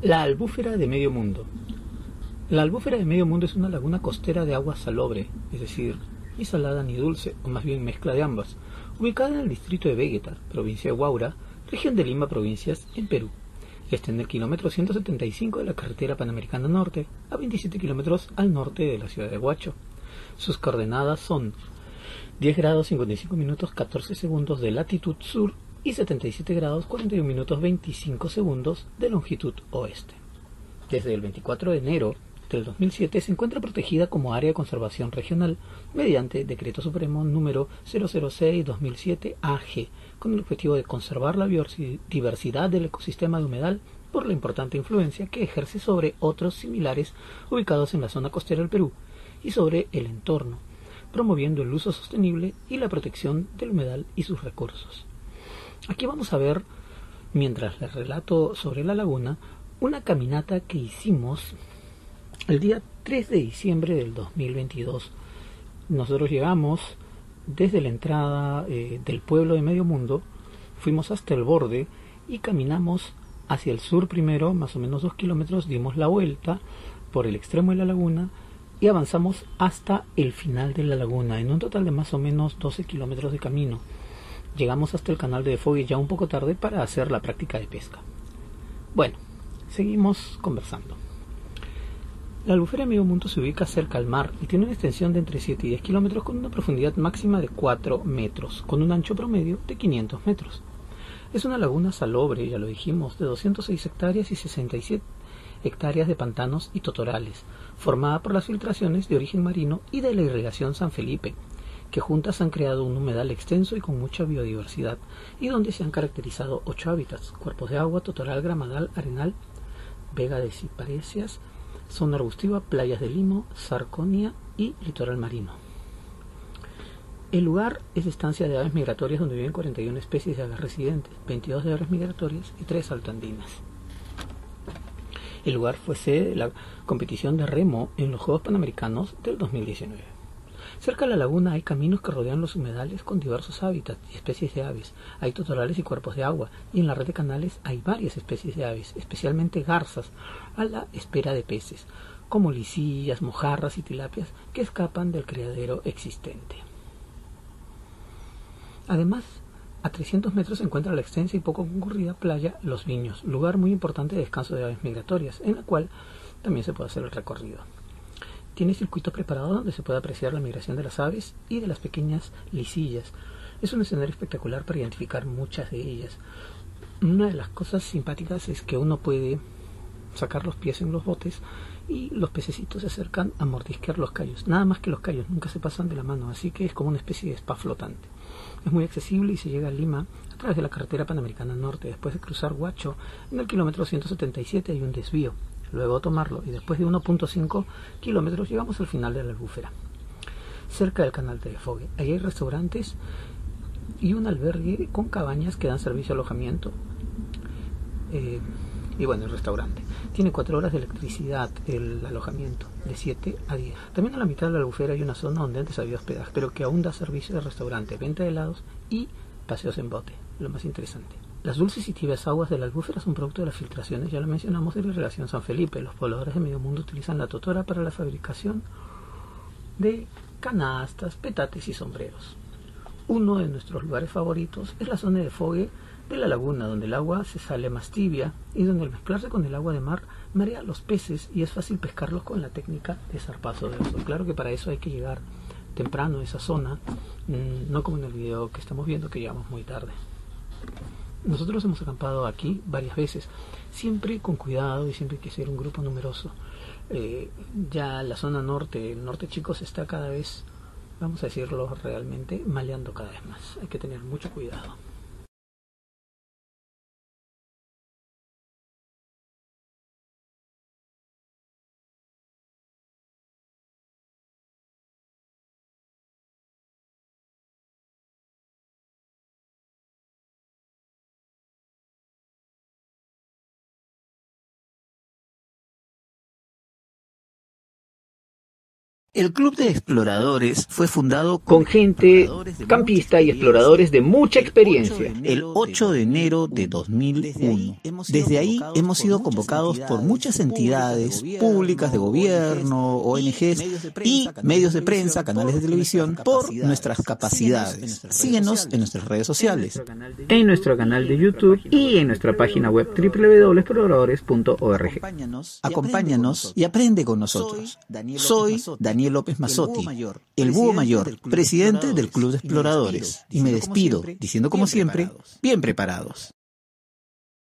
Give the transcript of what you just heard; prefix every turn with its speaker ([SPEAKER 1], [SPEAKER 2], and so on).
[SPEAKER 1] La albúfera de medio mundo. La albúfera de medio mundo es una laguna costera de agua salobre, es decir, ni salada ni dulce, o más bien mezcla de ambas, ubicada en el distrito de Vegeta, provincia de Huaura, región de Lima, provincias, en Perú. Está en el kilómetro 175 de la carretera panamericana norte, a 27 kilómetros al norte de la ciudad de Huacho. Sus coordenadas son 10 grados 55 minutos 14 segundos de latitud sur y 77 grados 41 minutos 25 segundos de longitud oeste. Desde el 24 de enero del 2007 se encuentra protegida como área de conservación regional mediante Decreto Supremo número 006-2007 AG, con el objetivo de conservar la biodiversidad del ecosistema de humedal por la importante influencia que ejerce sobre otros similares ubicados en la zona costera del Perú y sobre el entorno, promoviendo el uso sostenible y la protección del humedal y sus recursos. Aquí vamos a ver, mientras les relato sobre la laguna, una caminata que hicimos el día 3 de diciembre del 2022. Nosotros llegamos desde la entrada eh, del pueblo de Medio Mundo, fuimos hasta el borde y caminamos hacia el sur primero, más o menos dos kilómetros, dimos la vuelta por el extremo de la laguna y avanzamos hasta el final de la laguna, en un total de más o menos 12 kilómetros de camino. Llegamos hasta el canal de Fogue ya un poco tarde para hacer la práctica de pesca. Bueno, seguimos conversando. La albufera medio mundo se ubica cerca al mar y tiene una extensión de entre 7 y 10 kilómetros con una profundidad máxima de 4 metros, con un ancho promedio de 500 metros. Es una laguna salobre, ya lo dijimos, de 206 hectáreas y 67 hectáreas de pantanos y totorales, formada por las filtraciones de origen marino y de la irrigación San Felipe, que juntas han creado un humedal extenso y con mucha biodiversidad, y donde se han caracterizado ocho hábitats, cuerpos de agua, totoral, gramadal, arenal, vega de ciparecias, zona arbustiva, playas de limo, sarconia y litoral marino. El lugar es estancia de aves migratorias donde viven 41 especies de aves residentes, 22 de aves migratorias y 3 altandinas. El lugar fue sede de la competición de remo en los Juegos Panamericanos del 2019. Cerca de la laguna hay caminos que rodean los humedales con diversos hábitats y especies de aves. Hay totorales y cuerpos de agua, y en la red de canales hay varias especies de aves, especialmente garzas, a la espera de peces, como lisillas, mojarras y tilapias que escapan del criadero existente. Además, a 300 metros se encuentra la extensa y poco concurrida playa Los Viños, lugar muy importante de descanso de aves migratorias, en la cual también se puede hacer el recorrido. Tiene circuitos preparados donde se puede apreciar la migración de las aves y de las pequeñas lisillas. Es un escenario espectacular para identificar muchas de ellas. Una de las cosas simpáticas es que uno puede sacar los pies en los botes y los pececitos se acercan a mordisquear los callos. Nada más que los callos, nunca se pasan de la mano, así que es como una especie de spa flotante. Es muy accesible y se llega a Lima a través de la carretera panamericana norte. Después de cruzar Huacho, en el kilómetro 177 hay un desvío luego tomarlo y después de 1.5 kilómetros llegamos al final de la albúfera. Cerca del canal de Fogue, hay restaurantes y un albergue con cabañas que dan servicio de alojamiento. Eh, y bueno, el restaurante. Tiene 4 horas de electricidad el alojamiento, de 7 a 10. También a la mitad de la albufera hay una zona donde antes había hospedaje, pero que aún da servicio de restaurante, venta de helados y paseos en bote, lo más interesante. Las dulces y tibias aguas de la albúfera son producto de las filtraciones, ya lo mencionamos, de la relación San Felipe. Los pobladores de medio mundo utilizan la totora para la fabricación de canastas, petates y sombreros. Uno de nuestros lugares favoritos es la zona de fogue de la laguna, donde el agua se sale más tibia y donde al mezclarse con el agua de mar marea los peces y es fácil pescarlos con la técnica de zarpazo de oso. Claro que para eso hay que llegar temprano a esa zona, mm, no como en el video que estamos viendo que llegamos muy tarde. Nosotros hemos acampado aquí varias veces, siempre con cuidado y siempre hay que ser un grupo numeroso. Eh, ya la zona norte, el norte chicos, está cada vez, vamos a decirlo realmente, maleando cada vez más. Hay que tener mucho cuidado.
[SPEAKER 2] El Club de Exploradores fue fundado
[SPEAKER 1] con gente campista y exploradores de mucha experiencia.
[SPEAKER 2] El 8 de enero de 2001. Desde ahí hemos sido convocados por muchas entidades públicas de gobierno, ONGs y medios de prensa, canales de televisión, por nuestras capacidades. Síguenos en nuestras redes sociales.
[SPEAKER 1] En nuestro canal de YouTube y en nuestra página web www.exploradores.org.
[SPEAKER 2] Acompáñanos y aprende con nosotros. Soy Daniel López Mazotti, el búho mayor, presidente del Club de Exploradores, y me despido diciendo como siempre, bien preparados.